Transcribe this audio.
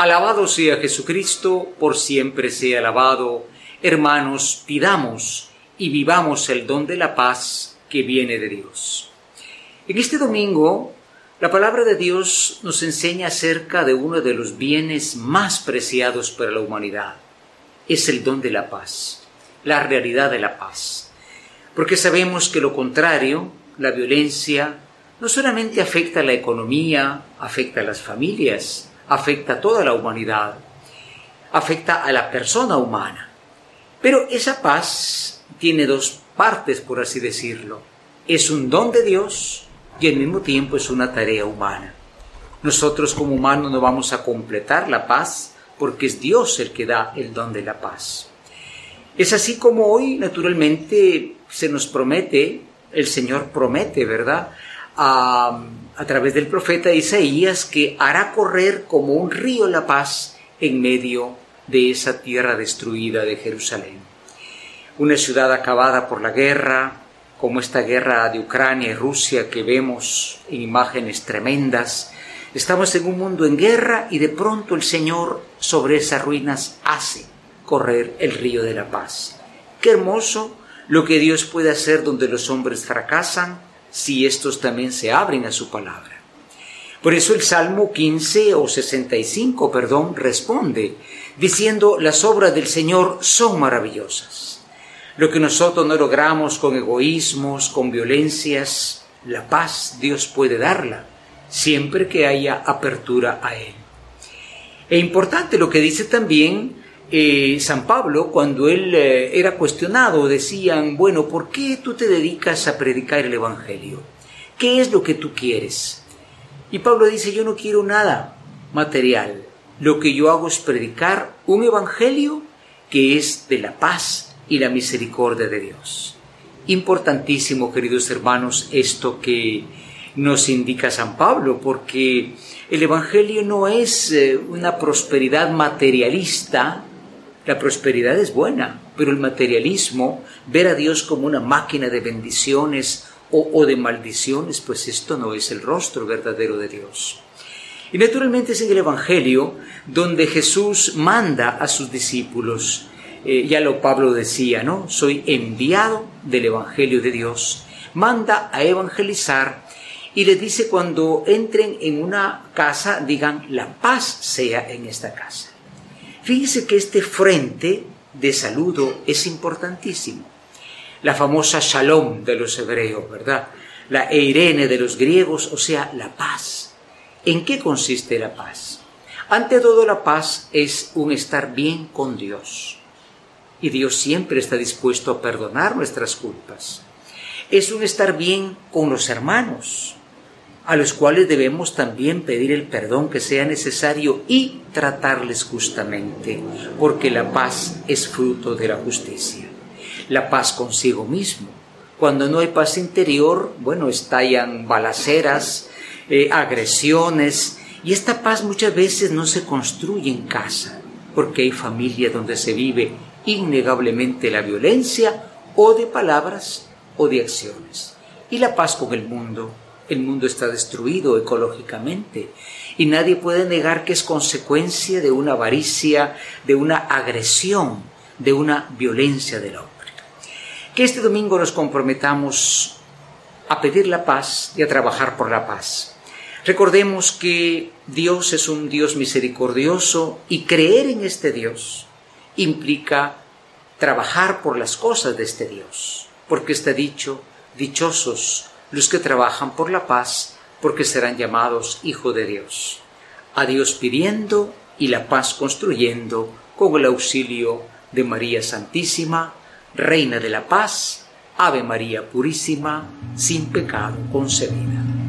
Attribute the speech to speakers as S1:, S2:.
S1: Alabado sea Jesucristo, por siempre sea alabado. Hermanos, pidamos y vivamos el don de la paz que viene de Dios. En este domingo, la palabra de Dios nos enseña acerca de uno de los bienes más preciados para la humanidad. Es el don de la paz, la realidad de la paz. Porque sabemos que lo contrario, la violencia, no solamente afecta a la economía, afecta a las familias, afecta a toda la humanidad, afecta a la persona humana. Pero esa paz tiene dos partes, por así decirlo. Es un don de Dios y al mismo tiempo es una tarea humana. Nosotros como humanos no vamos a completar la paz porque es Dios el que da el don de la paz. Es así como hoy, naturalmente, se nos promete, el Señor promete, ¿verdad? A, través del profeta Isaías que hará correr como un río la paz en medio de esa tierra destruida de Jerusalén. Una ciudad acabada por la guerra, como esta guerra de Ucrania y Rusia que vemos en imágenes tremendas. Estamos en un mundo en guerra y de pronto el Señor sobre esas ruinas hace correr el río de la paz. Qué hermoso lo que Dios puede hacer donde los hombres fracasan, si estos también se abren a su palabra. Por eso el Salmo 15 o 65, perdón, responde diciendo las obras del Señor son maravillosas. Lo que nosotros no logramos con egoísmos, con violencias, la paz Dios puede darla, siempre que haya apertura a Él. E importante lo que dice también eh, San Pablo, cuando él eh, era cuestionado, decían, bueno, ¿por qué tú te dedicas a predicar el Evangelio? ¿Qué es lo que tú quieres? Y Pablo dice, yo no quiero nada material. Lo que yo hago es predicar un Evangelio que es de la paz y la misericordia de Dios. Importantísimo, queridos hermanos, esto que nos indica San Pablo, porque el Evangelio no es eh, una prosperidad materialista, la prosperidad es buena, pero el materialismo, ver a Dios como una máquina de bendiciones o, de maldiciones, pues esto no es el rostro verdadero de Dios. Y naturalmente es en el Evangelio donde Jesús manda a sus discípulos, eh, ya lo Pablo decía, ¿no? Soy enviado del Evangelio de Dios, manda a evangelizar y les dice cuando entren en una casa, digan, la paz sea en esta casa. Fíjense que este frente de saludo es importantísimo. La famosa shalom de los hebreos, ¿verdad? La eirene de los griegos, o sea, la paz. ¿En qué consiste la paz? Ante todo, la paz es un estar bien con Dios. Y Dios siempre está dispuesto a perdonar nuestras culpas. Es un estar bien con los hermanos a los cuales debemos también pedir el perdón que sea necesario y tratarles justamente, porque la paz es fruto de la justicia. La paz consigo mismo. Cuando no hay paz interior, bueno, estallan balaceras, eh, agresiones, y esta paz muchas veces no se construye en casa, porque hay familias donde se vive innegablemente la violencia o de palabras o de acciones. Y la paz con el mundo el mundo está destruido ecológicamente y nadie puede negar que es consecuencia de una avaricia, de una agresión, de una violencia del hombre. Que este domingo nos comprometamos a pedir la paz y a trabajar por la paz. Recordemos que Dios es un Dios misericordioso y creer en este Dios implica trabajar por las cosas de este Dios, porque está dicho, dichosos los que trabajan por la paz, porque serán llamados Hijo de Dios. A Dios pidiendo y la paz construyendo con el auxilio de María Santísima, Reina de la Paz, Ave María Purísima, sin pecado concebida.